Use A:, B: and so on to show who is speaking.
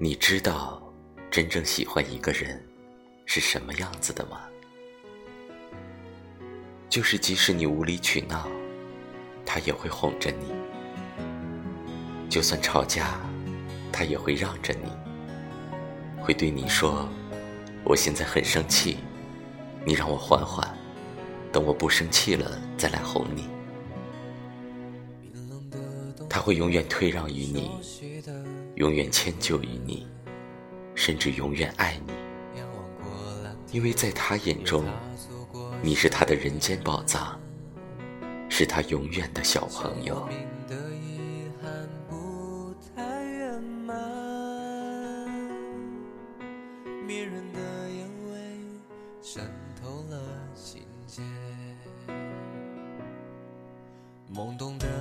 A: 你知道真正喜欢一个人是什么样子的吗？就是即使你无理取闹，他也会哄着你；就算吵架，他也会让着你，会对你说：“我现在很生气，你让我缓缓，等我不生气了再来哄你。”他会永远退让于你，永远迁就于你，甚至永远爱你，因为在他眼中，你是他的人间宝藏，是他永远的小朋友。
B: 懵懂的。